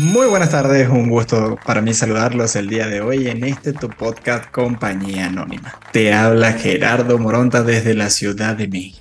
Muy buenas tardes, un gusto para mí saludarlos el día de hoy en este tu podcast Compañía Anónima. Te habla Gerardo Moronta desde la Ciudad de México.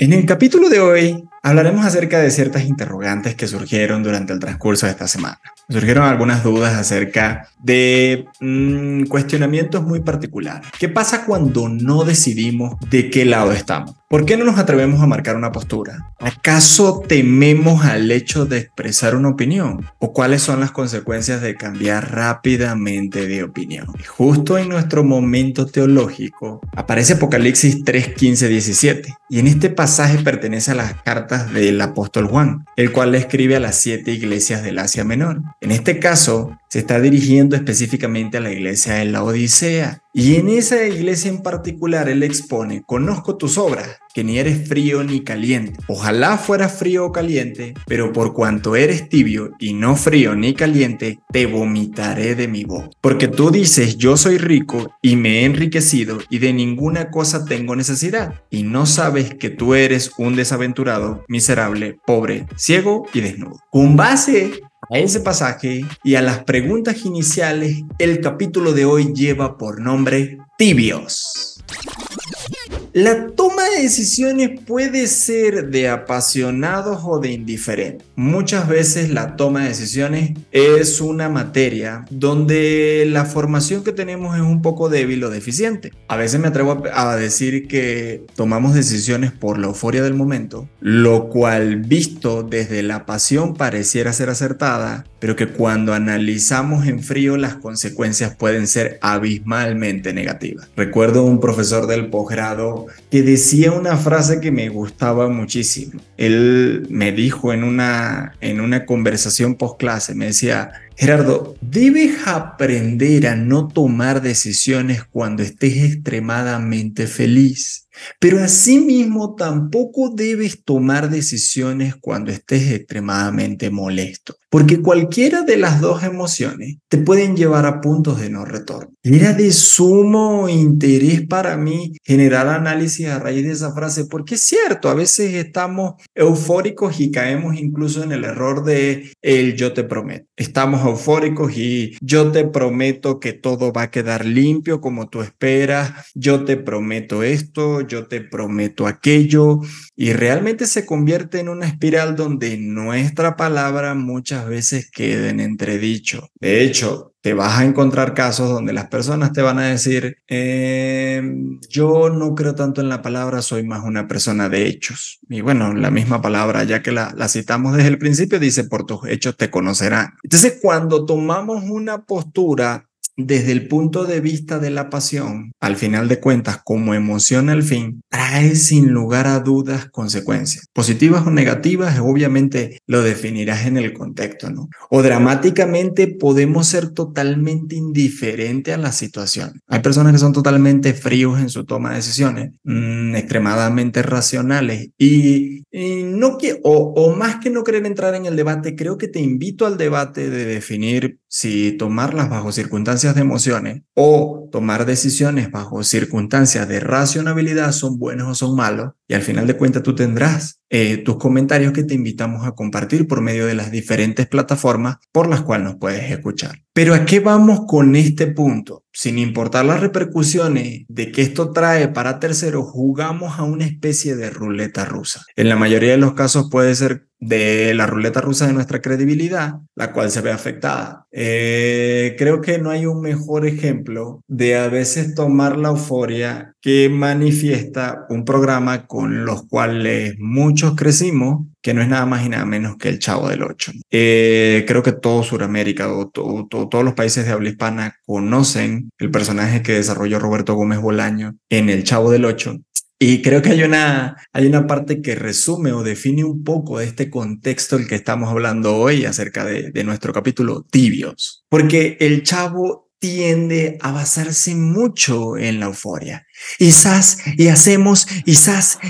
En el capítulo de hoy hablaremos acerca de ciertas interrogantes que surgieron durante el transcurso de esta semana. Surgieron algunas dudas acerca de mm, cuestionamientos muy particulares. ¿Qué pasa cuando no decidimos de qué lado estamos? ¿Por qué no nos atrevemos a marcar una postura? ¿Acaso tememos al hecho de expresar una opinión? ¿O cuáles son las consecuencias de cambiar rápidamente de opinión? Y justo en nuestro momento teológico aparece Apocalipsis 3, 15, 17. Y en este pasaje pertenece a las cartas del apóstol Juan, el cual le escribe a las siete iglesias del Asia Menor. En este caso, se está dirigiendo específicamente a la iglesia de la Odisea. Y en esa iglesia en particular él expone, conozco tus obras, que ni eres frío ni caliente. Ojalá fueras frío o caliente, pero por cuanto eres tibio y no frío ni caliente, te vomitaré de mi voz. Porque tú dices, yo soy rico y me he enriquecido y de ninguna cosa tengo necesidad. Y no sabes que tú eres un desaventurado, miserable, pobre, ciego y desnudo. Con base a ese pasaje y a las preguntas iniciales, el capítulo de hoy lleva por nombre Tibios. La toma de decisiones puede ser de apasionados o de indiferentes. Muchas veces la toma de decisiones es una materia donde la formación que tenemos es un poco débil o deficiente. A veces me atrevo a decir que tomamos decisiones por la euforia del momento, lo cual visto desde la pasión pareciera ser acertada, pero que cuando analizamos en frío las consecuencias pueden ser abismalmente negativas. Recuerdo un profesor del posgrado que decía una frase que me gustaba muchísimo. Él me dijo en una, en una conversación post clase, me decía, Gerardo, debes aprender a no tomar decisiones cuando estés extremadamente feliz. Pero asimismo tampoco debes tomar decisiones cuando estés extremadamente molesto, porque cualquiera de las dos emociones te pueden llevar a puntos de no retorno. Era de sumo interés para mí generar análisis a raíz de esa frase, porque es cierto, a veces estamos eufóricos y caemos incluso en el error de el yo te prometo. Estamos eufóricos y yo te prometo que todo va a quedar limpio como tú esperas, yo te prometo esto, yo te prometo aquello, y realmente se convierte en una espiral donde nuestra palabra muchas veces queda en entredicho. De hecho, te vas a encontrar casos donde las personas te van a decir, em, yo no creo tanto en la palabra, soy más una persona de hechos. Y bueno, la misma palabra, ya que la, la citamos desde el principio, dice, por tus hechos te conocerán. Entonces, cuando tomamos una postura desde el punto de vista de la pasión, al final de cuentas, como emoción al fin, trae sin lugar a dudas consecuencias. Positivas o negativas, obviamente lo definirás en el contexto, ¿no? O dramáticamente podemos ser totalmente indiferentes a la situación. Hay personas que son totalmente fríos en su toma de decisiones, mm, extremadamente racionales y, no que, o, o más que no querer entrar en el debate, creo que te invito al debate de definir si tomarlas bajo circunstancias de emociones o tomar decisiones bajo circunstancias de racionalidad son buenos o son malos. Y al final de cuentas tú tendrás eh, tus comentarios que te invitamos a compartir por medio de las diferentes plataformas por las cuales nos puedes escuchar. Pero ¿a qué vamos con este punto? Sin importar las repercusiones de que esto trae para terceros, jugamos a una especie de ruleta rusa. En la mayoría de los casos puede ser de la ruleta rusa de nuestra credibilidad, la cual se ve afectada. Eh, creo que no hay un mejor ejemplo de a veces tomar la euforia que manifiesta un programa con los cuales muchos crecimos, que no es nada más y nada menos que el Chavo del Ocho. Eh, creo que todo Sudamérica o todos los países de habla hispana conocen el personaje que desarrolló Roberto Gómez Bolaño en el Chavo del Ocho y creo que hay una, hay una parte que resume o define un poco este contexto el que estamos hablando hoy acerca de, de nuestro capítulo tibios. Porque el chavo tiende a basarse mucho en la euforia. Y y hacemos, y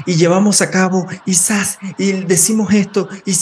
y llevamos a cabo, y y decimos esto, y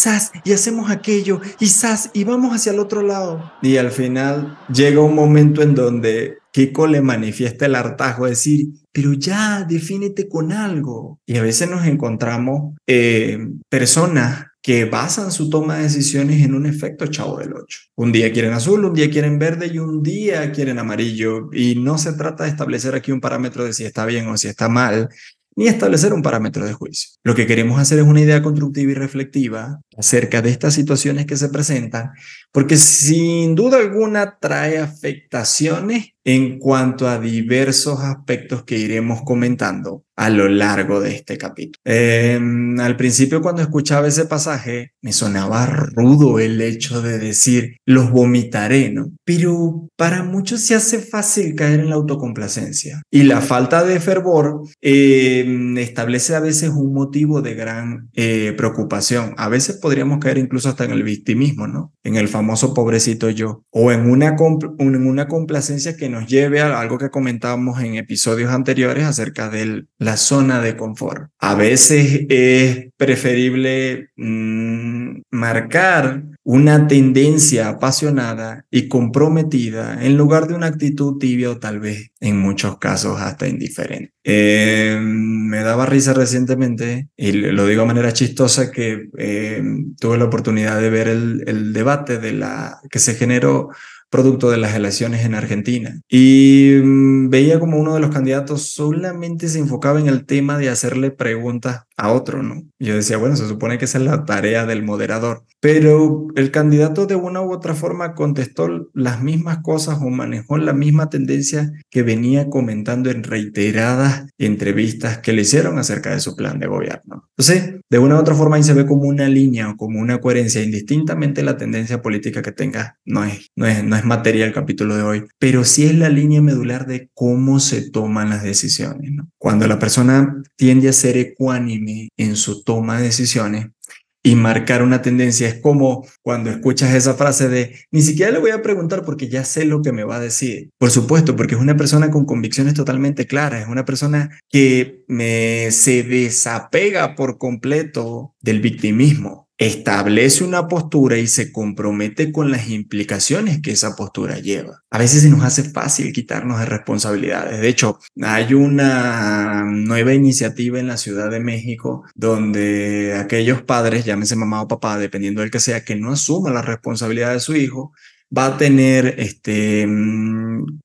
y hacemos aquello, y y vamos hacia el otro lado. Y al final llega un momento en donde Kiko le manifiesta el hartazgo, decir, pero ya, defínete con algo. Y a veces nos encontramos eh, personas que basan su toma de decisiones en un efecto chavo del 8. Un día quieren azul, un día quieren verde y un día quieren amarillo. Y no se trata de establecer aquí un parámetro de si está bien o si está mal, ni establecer un parámetro de juicio. Lo que queremos hacer es una idea constructiva y reflexiva acerca de estas situaciones que se presentan, porque sin duda alguna trae afectaciones en cuanto a diversos aspectos que iremos comentando a lo largo de este capítulo. Em, al principio cuando escuchaba ese pasaje me sonaba rudo el hecho de decir los vomitaré, ¿no? Pero para muchos se hace fácil caer en la autocomplacencia y la falta de fervor em, establece a veces un motivo de gran eh, preocupación. A veces podríamos caer incluso hasta en el victimismo, ¿no? En el famoso pobrecito yo o en una, en una complacencia que nos lleve a algo que comentábamos en episodios anteriores acerca de la zona de confort. A veces es preferible mm, marcar una tendencia apasionada y comprometida en lugar de una actitud tibia o tal vez en muchos casos hasta indiferente. Eh, me daba risa recientemente, y lo digo de manera chistosa, que eh, tuve la oportunidad de ver el, el debate de la, que se generó producto de las elecciones en Argentina. Y mm, veía como uno de los candidatos solamente se enfocaba en el tema de hacerle preguntas a otro, ¿no? Yo decía, bueno, se supone que esa es la tarea del moderador, pero el candidato de una u otra forma contestó las mismas cosas o manejó la misma tendencia que venía comentando en reiteradas entrevistas que le hicieron acerca de su plan de gobierno. Entonces, de una u otra forma ahí se ve como una línea o como una coherencia, indistintamente la tendencia política que tenga, no es, no es, no es materia el capítulo de hoy, pero sí es la línea medular de cómo se toman las decisiones, ¿no? Cuando la persona tiende a ser ecuánime, en su toma de decisiones y marcar una tendencia. Es como cuando escuchas esa frase de, ni siquiera le voy a preguntar porque ya sé lo que me va a decir. Por supuesto, porque es una persona con convicciones totalmente claras, es una persona que me, se desapega por completo del victimismo establece una postura y se compromete con las implicaciones que esa postura lleva. A veces se nos hace fácil quitarnos de responsabilidades. De hecho, hay una nueva iniciativa en la Ciudad de México donde aquellos padres, llámese mamá o papá, dependiendo del que sea, que no asuman la responsabilidad de su hijo, va a tener este,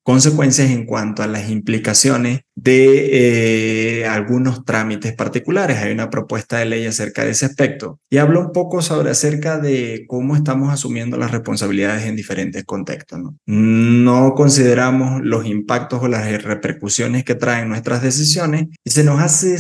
consecuencias en cuanto a las implicaciones de eh, algunos trámites particulares. Hay una propuesta de ley acerca de ese aspecto y habla un poco sobre acerca de cómo estamos asumiendo las responsabilidades en diferentes contextos. No, no consideramos los impactos o las repercusiones que traen nuestras decisiones y se nos hace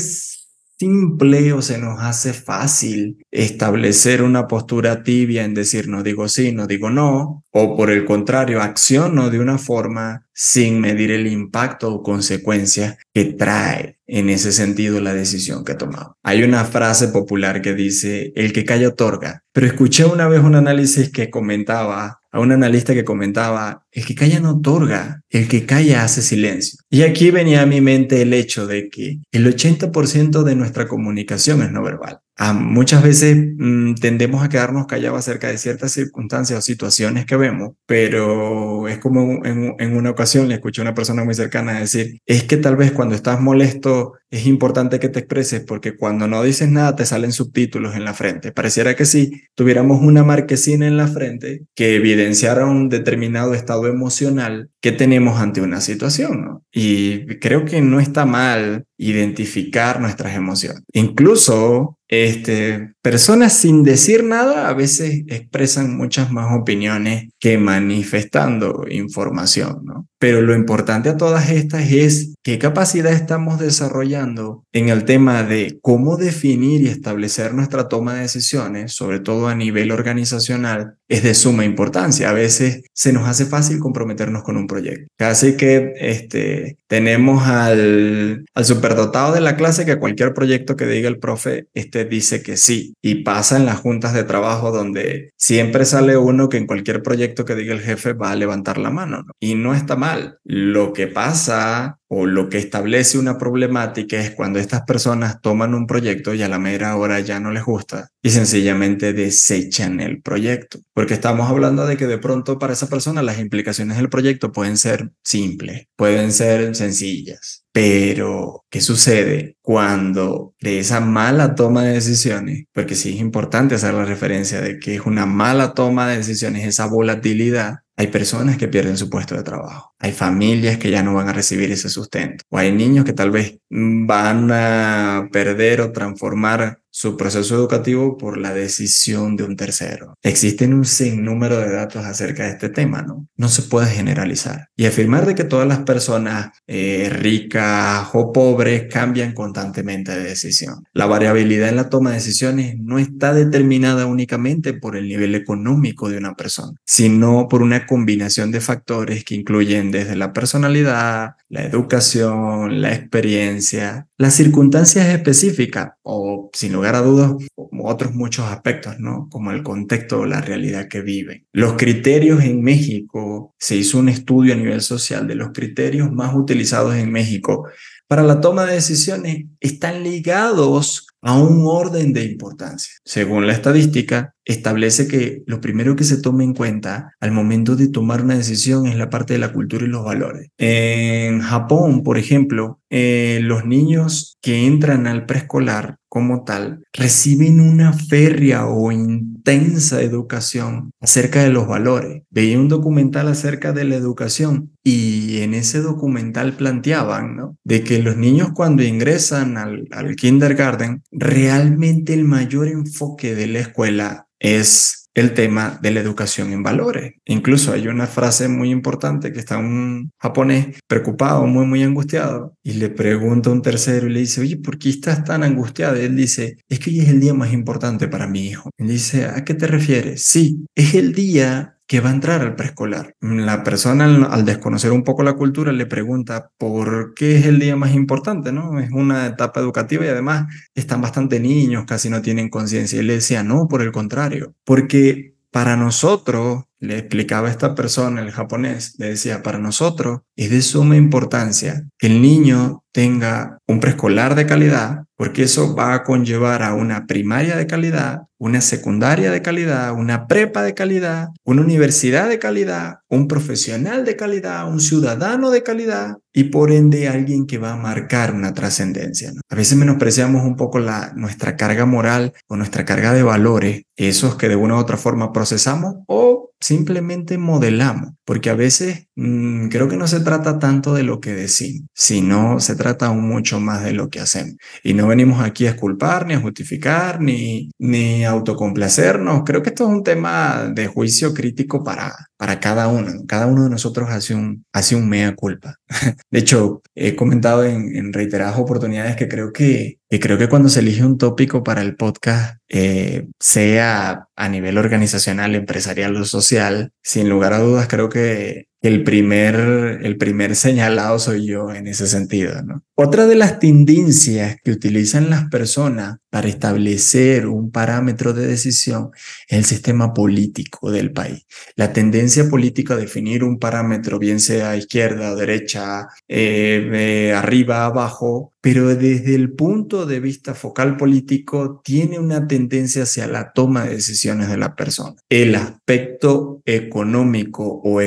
simple o se nos hace fácil establecer una postura tibia en decir no digo sí, no digo no, o por el contrario, acciono de una forma sin medir el impacto o consecuencias que trae en ese sentido la decisión que tomamos. Hay una frase popular que dice, el que calla otorga, pero escuché una vez un análisis que comentaba a un analista que comentaba, el que calla no otorga, el que calla hace silencio. Y aquí venía a mi mente el hecho de que el 80% de nuestra comunicación es no verbal. Muchas veces mm, tendemos a quedarnos callados acerca de ciertas circunstancias o situaciones que vemos, pero es como en, en, una ocasión le escuché a una persona muy cercana decir, es que tal vez cuando estás molesto es importante que te expreses porque cuando no dices nada te salen subtítulos en la frente. Pareciera que si tuviéramos una marquesina en la frente que evidenciara un determinado estado emocional que tenemos ante una situación. Y creo que no está mal identificar nuestras emociones. Incluso este, personas sin decir nada a veces expresan muchas más opiniones que manifestando información, ¿no? Pero lo importante a todas estas es qué capacidad estamos desarrollando en el tema de cómo definir y establecer nuestra toma de decisiones, sobre todo a nivel organizacional, es de suma importancia. A veces se nos hace fácil comprometernos con un proyecto. Casi que este, tenemos al, superdotado de la clase que cualquier proyecto que diga el profe este, dice que sí. Y pasa en las juntas de trabajo donde siempre sale uno que en cualquier proyecto que diga el jefe va a levantar la mano. Y no está mal. Lo que pasa o lo que establece una problemática es cuando estas personas toman un proyecto y a la mera hora ya no les gusta y sencillamente desechan el proyecto. Porque estamos hablando de que de pronto para esa persona las implicaciones del proyecto pueden ser simples, pueden ser sencillas. Pero, ¿qué sucede cuando de esa mala toma de decisiones, porque sí es importante hacer la referencia de que es una mala toma de decisiones, esa volatilidad, hay personas que pierden su puesto de trabajo, hay familias que ya no van a recibir ese sustento, o hay niños que tal vez van a perder o transformar su proceso educativo por la decisión de un tercero. Existen un sinnúmero de datos acerca de este tema, ¿no? No se puede generalizar. Y afirmar de que todas las personas eh, ricas o pobres cambian constantemente de decisión. La variabilidad en la toma de decisiones no está determinada únicamente por el nivel económico de una persona, sino por una combinación de factores que incluyen desde la personalidad, la educación, la experiencia, las circunstancias específicas o, sin lugar a dudas, otros muchos aspectos, ¿no? Como el contexto o la realidad que viven. Los criterios en México, se hizo un estudio a nivel social de los criterios más utilizados en México para la toma de decisiones están ligados a un orden de importancia. Según la estadística, establece que lo primero que se toma en cuenta al momento de tomar una decisión es la parte de la cultura y los valores. En Japón, por ejemplo, eh, los niños que entran al preescolar como tal reciben una férrea o intensa educación acerca de los valores. Veía un documental acerca de la educación y en ese documental planteaban ¿no? de que los niños cuando ingresan al, al kindergarten, realmente el mayor enfoque de la escuela es el tema de la educación en valores. Incluso hay una frase muy importante que está un japonés preocupado, muy, muy angustiado, y le pregunta a un tercero y le dice, oye, ¿por qué estás tan angustiado? Y él dice, es que hoy es el día más importante para mi hijo. Y dice, ¿a qué te refieres? Sí, es el día que va a entrar al preescolar. La persona al, desconocer un poco la cultura le pregunta por qué es el día más importante, ¿no? Es una etapa educativa y además están bastante niños, casi no tienen conciencia. Y le decía, no, por el contrario, porque para nosotros, le explicaba a esta persona, el japonés, le decía, para nosotros es de suma importancia que el niño tenga un preescolar de calidad, porque eso va a conllevar a una primaria de calidad, una secundaria de calidad, una prepa de calidad, una universidad de calidad, un profesional de calidad, un ciudadano de calidad y por ende alguien que va a marcar una trascendencia. A veces menospreciamos un poco la, nuestra carga moral o nuestra carga de valores, esos que de una u otra forma procesamos o simplemente modelamos, porque a veces mm, creo que no se trata tanto de lo que decimos, sino se trata aún mucho más de lo que hacemos. Y no venimos aquí a esculpar, ni a justificar, ni, ni a autocomplacernos. Creo que esto es un tema de juicio crítico para, para cada uno. Cada uno de nosotros hace un, hace un mea culpa. De hecho, he comentado en, en reiteradas oportunidades que creo que y creo que cuando se elige un tópico para el podcast, eh, sea a nivel organizacional, empresarial o social, sin lugar a dudas, creo que que el primer, el primer señalado soy yo en ese sentido. ¿no? Otra de las tendencias que utilizan las personas para establecer un parámetro de decisión es el sistema político del país. La tendencia política a definir un parámetro, bien sea izquierda o derecha, eh, arriba, abajo, pero desde el punto de vista focal político tiene una tendencia hacia la toma de decisiones de la persona. El aspecto económico o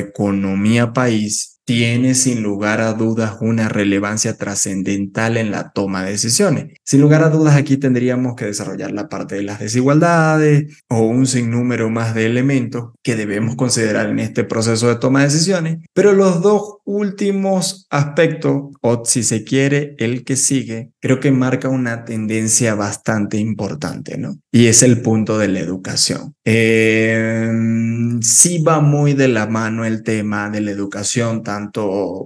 economía país tiene sin lugar a dudas una relevancia trascendental en la toma de decisiones. Sin lugar a dudas aquí tendríamos que desarrollar la parte de las desigualdades o un sinnúmero más de elementos que debemos considerar en este proceso de toma de decisiones, pero los dos últimos aspectos, o si se quiere, el que sigue, creo que marca una tendencia bastante importante, ¿no? Y es el punto de la educación. Eh, sí va muy de la mano el tema de la educación, tanto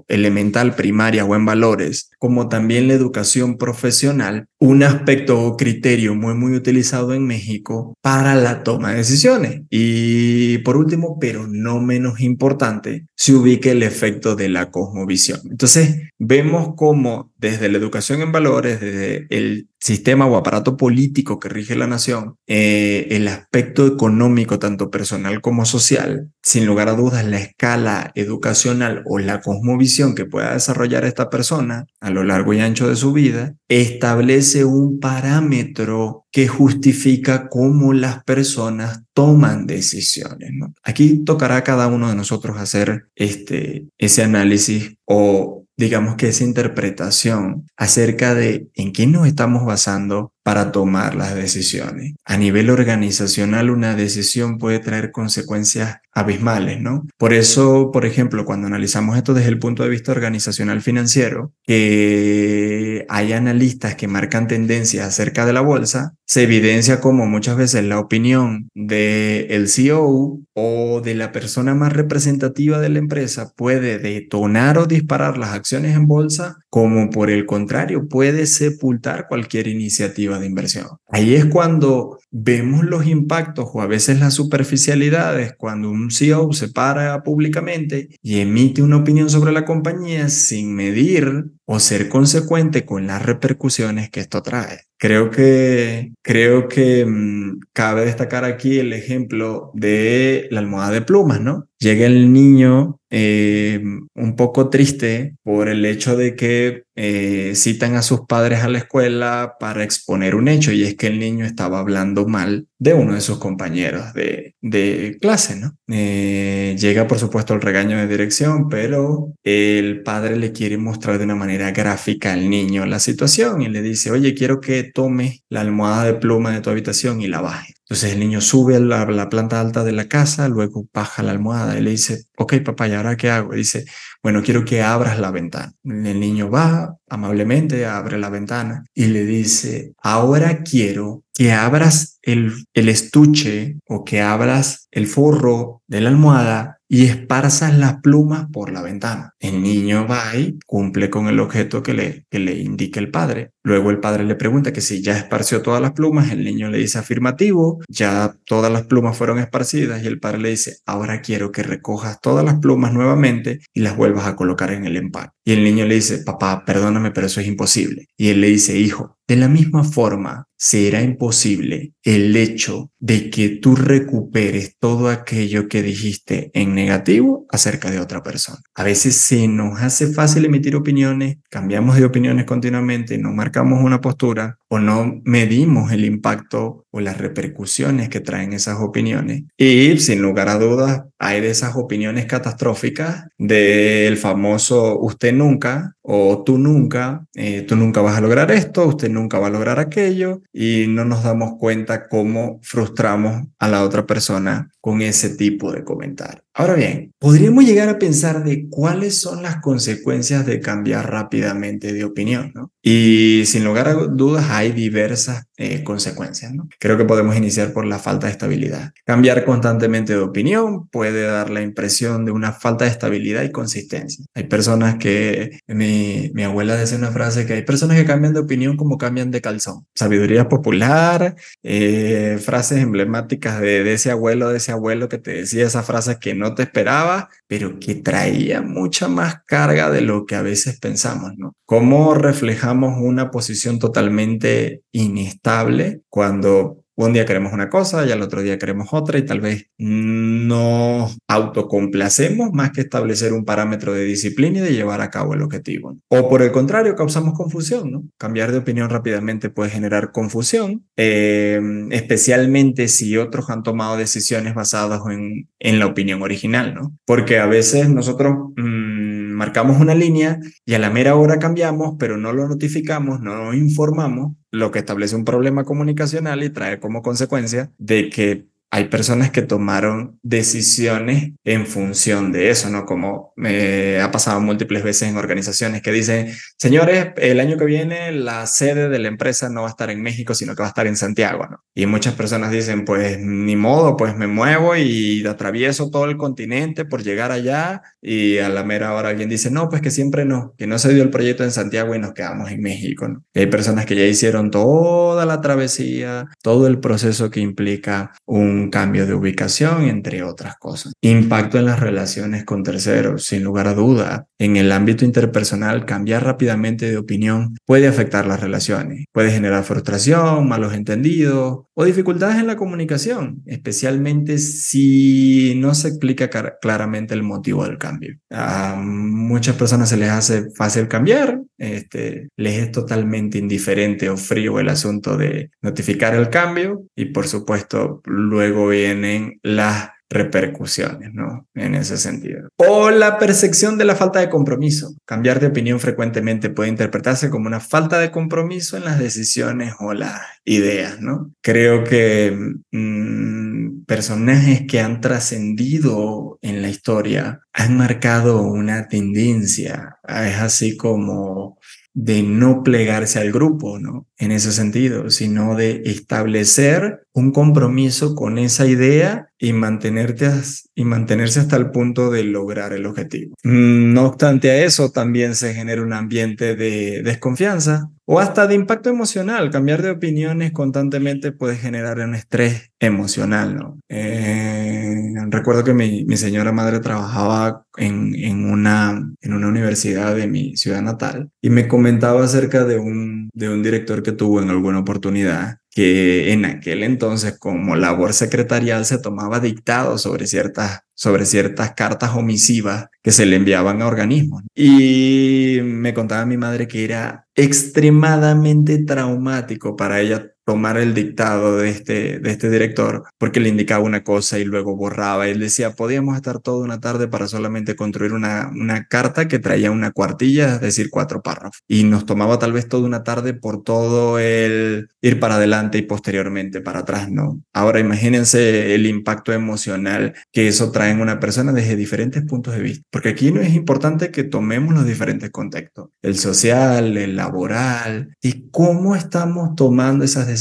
elemental, primaria o en valores, como también la educación profesional, un aspecto o criterio muy, muy utilizado en México para la toma de decisiones. Y por último, pero no menos importante, se ubica el efecto de la cosmovisión. Entonces, vemos cómo desde la educación en valores, desde el sistema o aparato político que rige la nación, eh, el aspecto económico, tanto personal como social, sin lugar a dudas, la escala educacional o la cosmovisión que pueda desarrollar esta persona a lo largo y ancho de su vida, establece un parámetro que justifica cómo las personas toman decisiones. Aquí tocará a cada uno de nosotros hacer este, ese análisis o digamos que esa interpretación acerca de en qué nos estamos basando para tomar las decisiones. A nivel organizacional, una decisión puede traer consecuencias abismales, ¿no? Por eso, por ejemplo, cuando analizamos esto desde el punto de vista organizacional financiero, que hay analistas que marcan tendencias acerca de la bolsa, se evidencia como muchas veces la opinión del el CEO o de la persona más representativa de la empresa puede detonar o disparar las acciones en bolsa, como por el contrario puede sepultar cualquier iniciativa de inversión. Ahí es cuando vemos los impactos o a veces las superficialidades cuando un CEO se para públicamente y emite una opinión sobre la compañía sin medir o ser consecuente con las repercusiones que esto trae. Creo que, creo que mm, cabe destacar aquí el ejemplo de la almohada de plumas, ¿no? Llega el niño eh, un poco triste por el hecho de que eh, citan a sus padres a la escuela para exponer un hecho y es que el niño estaba hablando mal de uno de sus compañeros de, de clase, ¿no? Eh, llega por supuesto el regaño de dirección, pero el padre le quiere mostrar de una manera gráfica al niño la situación y le dice, oye, quiero que tome la almohada de pluma de tu habitación y la baje. Entonces el niño sube a la, planta alta de la casa, luego baja la almohada y le dice, ok papá, ¿y ahora qué hago? Y dice, bueno, quiero que abras la ventana. El niño va amablemente, abre la ventana y le dice, ahora quiero que abras el, el estuche o que abras el forro de la almohada y esparzas las plumas por la ventana. El niño va y cumple con el objeto que le, que le indica el padre. Luego el padre le pregunta que si ya esparció todas las plumas, el niño le dice afirmativo, ya todas las plumas fueron esparcidas y el padre le dice, ahora quiero que recojas todas las plumas nuevamente y las vuelvas a colocar en el empaque. Y el niño le dice, papá, perdóname, pero eso es imposible. Y él le dice, hijo, de la misma forma, será imposible el hecho de que tú recuperes todo aquello que dijiste en negativo acerca de otra persona. A veces se nos hace fácil emitir opiniones, cambiamos de opiniones continuamente, no marcamos una postura o no medimos el impacto o las repercusiones que traen esas opiniones. Y sin lugar a dudas, hay de esas opiniones catastróficas del famoso usted nunca o tú nunca, eh, tú nunca vas a lograr esto, usted nunca va a lograr aquello y no nos damos cuenta cómo frustramos a la otra persona con ese tipo de comentarios. Ahora bien, podríamos llegar a pensar de cuáles son las consecuencias de cambiar rápidamente de opinión, ¿no? Y sin lugar a dudas hay diversas eh, consecuencias, ¿no? Creo que podemos iniciar por la falta de estabilidad. Cambiar constantemente de opinión puede dar la impresión de una falta de estabilidad y consistencia. Hay personas que, mi, mi abuela decía una frase que hay personas que cambian de opinión como cambian de calzón. Sabiduría popular, eh, frases emblemáticas de, de ese abuelo, de ese abuelo que te decía esa frase que no te esperaba, pero que traía mucha más carga de lo que a veces pensamos, ¿no? ¿Cómo reflejamos una posición totalmente inestable cuando un día queremos una cosa y al otro día queremos otra y tal vez nos autocomplacemos más que establecer un parámetro de disciplina y de llevar a cabo el objetivo. O por el contrario, causamos confusión, ¿no? Cambiar de opinión rápidamente puede generar confusión, eh, especialmente si otros han tomado decisiones basadas en, en, la opinión original, ¿no? Porque a veces nosotros... Mmm, marcamos una línea y a la mera hora cambiamos, pero no lo notificamos, no nos informamos, lo que establece un problema comunicacional y trae como consecuencia de que hay personas que tomaron decisiones en función de eso, ¿no? Como me ha pasado múltiples veces en organizaciones que dicen, señores, el año que viene la sede de la empresa no va a estar en México, sino que va a estar en Santiago, ¿no? Y muchas personas dicen, pues ni modo, pues me muevo y atravieso todo el continente por llegar allá y a la mera hora alguien dice, no, pues que siempre no, que no se dio el proyecto en Santiago y nos quedamos en México, ¿no? hay personas que ya hicieron toda la travesía, todo el proceso que implica un cambio de ubicación, entre otras cosas. Impacto en las relaciones con terceros, sin lugar a duda. En el ámbito interpersonal, cambiar rápidamente de opinión puede afectar las relaciones, puede generar frustración, malos entendidos o dificultades en la comunicación, especialmente si no se explica claramente el motivo del cambio. A muchas personas se les hace fácil cambiar, este, les es totalmente indiferente o frío el asunto de notificar el cambio y por supuesto luego vienen las repercusiones, ¿no? En ese sentido. O la percepción de la falta de compromiso. Cambiar de opinión frecuentemente puede interpretarse como una falta de compromiso en las decisiones o las ideas, ¿no? Creo que mm, personajes que han trascendido en la historia han marcado una tendencia. Es así como de no plegarse al grupo, ¿no? En ese sentido, sino de establecer un compromiso con esa idea y, mantenerse hasta el punto de lograr el objetivo. Mm, no obstante a eso, también se genera un ambiente de desconfianza o hasta de impacto emocional. Cambiar de opiniones constantemente puede generar un estrés emocional, ¿no? Eh, recuerdo que mi, señora madre trabajaba en, en, una, en una universidad de mi ciudad natal y me comentaba acerca de un, de un director que tuvo en alguna oportunidad que en aquel entonces como labor secretarial se tomaba dictado sobre ciertas, sobre ciertas cartas omisivas que se le enviaban a organismos. Y me contaba mi madre que era extremadamente traumático para ella tomar el dictado de este, de este director porque le indicaba una cosa y luego borraba. Él decía, podíamos estar toda una tarde para solamente construir una, una carta que traía una cuartilla, es decir, cuatro párrafos. Y nos tomaba tal vez toda una tarde por todo el ir para adelante y posteriormente para atrás, ¿no? Ahora imagínense el impacto emocional que eso trae en una persona desde diferentes puntos de vista. Porque aquí no es importante que tomemos los diferentes contextos, el social, el laboral y cómo estamos tomando esas decisiones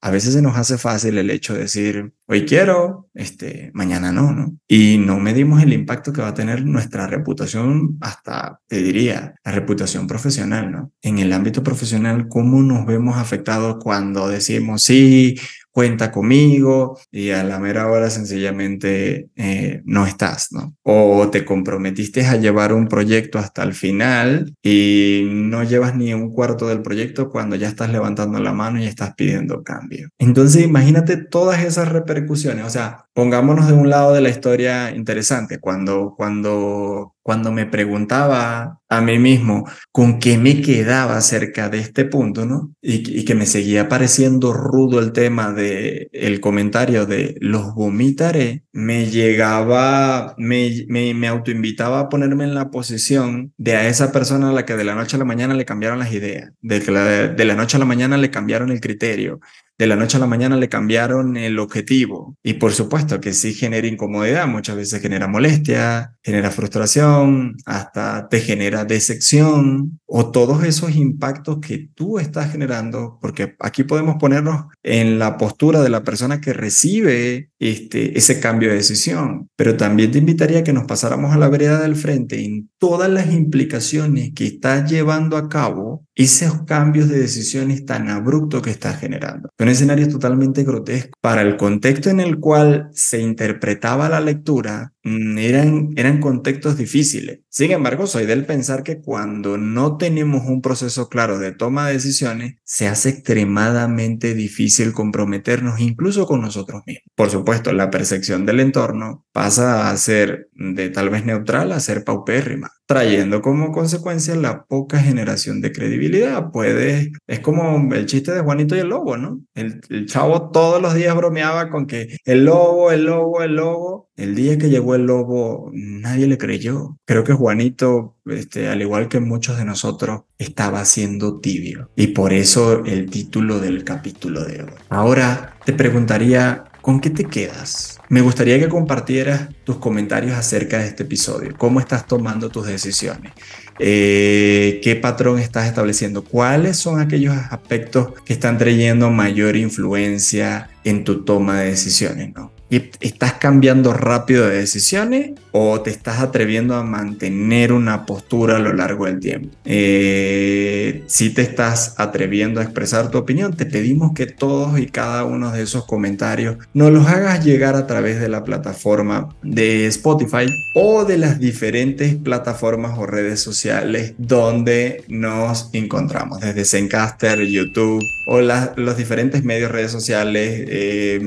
A veces se nos hace fácil el hecho de decir, hoy quiero, este, mañana no, ¿no? Y no medimos el impacto que va a tener nuestra reputación hasta, te diría, la reputación profesional, ¿no? En el ámbito profesional, ¿cómo nos vemos afectados cuando decimos, sí, cuenta conmigo y a la mera hora sencillamente eh, no estás, ¿no? O te comprometiste a llevar un proyecto hasta el final y no llevas ni un cuarto del proyecto cuando ya estás levantando la mano y estás pidiendo cambio. Entonces imagínate todas esas repercusiones, o sea, pongámonos de un lado de la historia interesante, cuando, cuando cuando me preguntaba a mí mismo con qué me quedaba cerca de este punto, ¿no? Y, que me seguía pareciendo rudo el tema de el comentario de los vomitaré, me llegaba, me, me, me autoinvitaba a ponerme en la posición de a esa persona a la que de la noche a la mañana le cambiaron las ideas, de que de la noche a la mañana le cambiaron el criterio, de la noche a la mañana le cambiaron el objetivo. Y por supuesto que sí genera incomodidad, muchas veces genera molestia, genera frustración, hasta te genera decepción o todos esos impactos que tú estás generando, porque aquí podemos ponernos en la postura de la persona que recibe este, ese cambio de decisión. Pero también te invitaría a que nos pasáramos a la vereda del frente en todas las implicaciones que estás llevando a cabo esos cambios de decisiones tan abruptos que estás generando. Un escenario totalmente grotesco. Para el contexto en el cual se interpretaba la lectura, eran, eran contextos difíciles. Sin embargo, soy del pensar que cuando no tenemos un proceso claro de toma de decisiones, se hace extremadamente difícil comprometernos incluso con nosotros mismos. Por supuesto, la percepción del entorno pasa a ser de tal vez neutral a ser paupérrima trayendo como consecuencia la poca generación de credibilidad. Puede, es como el chiste de Juanito y el lobo, ¿no? El, chavo todos los días bromeaba con que el lobo, el lobo, el lobo. El día que llegó el lobo, nadie le creyó. Creo que Juanito, este, al igual que muchos de nosotros, estaba siendo tibio. Y por eso el título del capítulo de hoy. Ahora te preguntaría, ¿con qué te quedas? Me gustaría que compartieras tus comentarios acerca de este episodio. ¿Cómo estás tomando tus decisiones? Eh, ¿Qué patrón estás estableciendo? ¿Cuáles son aquellos aspectos que están trayendo mayor influencia en tu toma de decisiones? ¿no? ¿Estás cambiando rápido de decisiones o te estás atreviendo a mantener una postura a lo largo del tiempo? Eh, si te estás atreviendo a expresar tu opinión, te pedimos que todos y cada uno de esos comentarios nos los hagas llegar a través de la plataforma de Spotify o de las diferentes plataformas o redes sociales donde nos encontramos, desde Zencaster, YouTube o los diferentes medios, redes sociales, eh,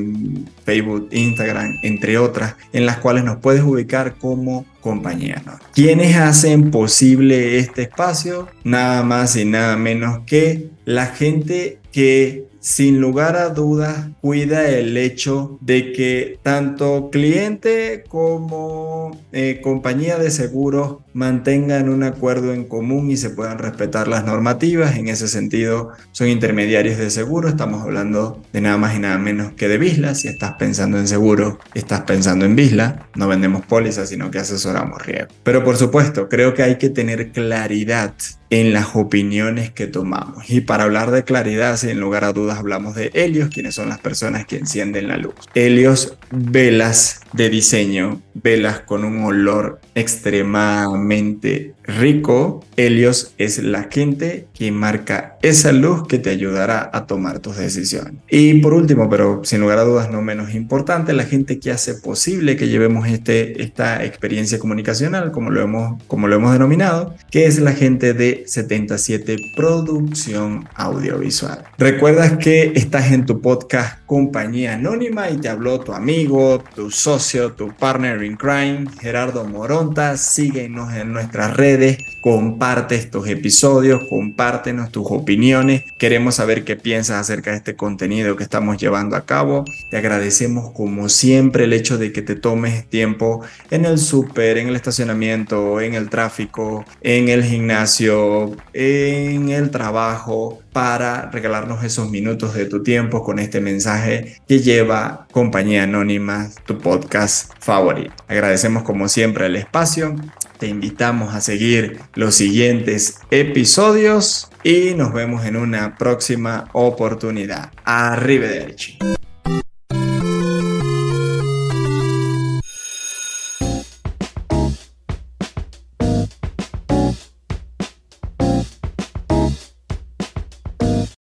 Facebook, Instagram, entre otras, en las cuales nos puedes ubicar como compañía. ¿Quiénes hacen posible este espacio? Nada más y nada menos que la gente que sin lugar a dudas cuida el hecho de que tanto cliente como eh, compañía de seguros mantengan un acuerdo en común y se puedan respetar las normativas. En ese sentido, son intermediarios de seguro. Estamos hablando de nada más y nada menos que de Visla. Si estás pensando en seguro, estás pensando en Visla. No vendemos pólizas, sino que asesoramos riesgo. Pero por supuesto, creo que hay que tener claridad en las opiniones que tomamos. Y para hablar de claridad, sin lugar a dudas, hablamos de Helios, quienes son las personas que encienden la luz. Helios, velas de diseño, velas con un olor extremadamente rico. Helios es la gente que marca esa luz que te ayudará a tomar tus decisiones. Y por último, pero sin lugar a dudas no menos importante, la gente que hace posible que llevemos este, esta experiencia comunicacional, como lo, hemos, como lo hemos denominado, que es la gente de 77 Producción Audiovisual. Recuerdas que estás en tu podcast Compañía Anónima y te habló tu amigo, tu socio, tu partner in crime, Gerardo Moronta. En nuestras redes, comparte estos episodios, compártenos tus opiniones. Queremos saber qué piensas acerca de este contenido que estamos llevando a cabo. Te agradecemos como siempre el hecho de que te tomes tiempo en el súper, en el estacionamiento, en el tráfico, en el gimnasio, en el trabajo para regalarnos esos minutos de tu tiempo con este mensaje que lleva Compañía Anónima, tu podcast favorito. Agradecemos como siempre el espacio, te invitamos a seguir los siguientes episodios y nos vemos en una próxima oportunidad. Arrivederci.